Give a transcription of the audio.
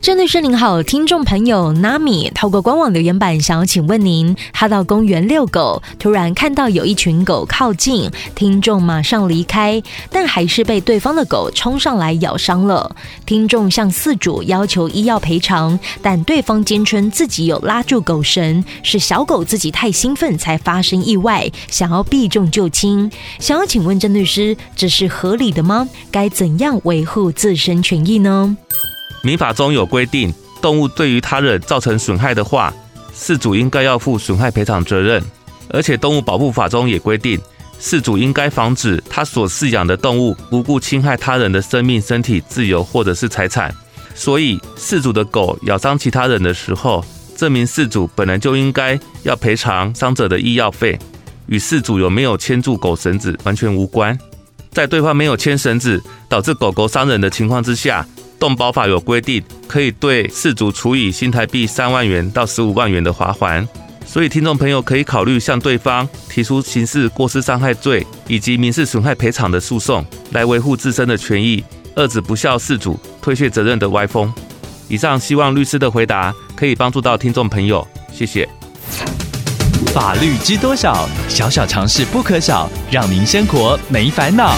郑律师您好，听众朋友 Nami 透过官网留言板想要请问您，他到公园遛狗，突然看到有一群狗靠近，听众马上离开，但还是被对方的狗冲上来咬伤了。听众向饲主要求医药赔偿，但对方坚称自己有拉住狗绳，是小狗自己太兴奋才发生意外，想要避重就轻。想要请问郑律师，这是合理的吗？该怎样维护自身权益呢？民法中有规定，动物对于他人造成损害的话，饲主应该要负损害赔偿责任。而且，动物保护法中也规定，饲主应该防止他所饲养的动物无故侵害他人的生命、身体、自由或者是财产。所以，饲主的狗咬伤其他人的时候，这名饲主本来就应该要赔偿伤者的医药费，与饲主有没有牵住狗绳子完全无关。在对方没有牵绳子，导致狗狗伤人的情况之下，动保法有规定，可以对事主处以新台币三万元到十五万元的罚锾，所以听众朋友可以考虑向对方提出刑事过失伤害罪以及民事损害赔偿的诉讼，来维护自身的权益，遏止不孝事主推卸责任的歪风。以上希望律师的回答可以帮助到听众朋友，谢谢。法律知多少？小小常识不可少，让您生活没烦恼。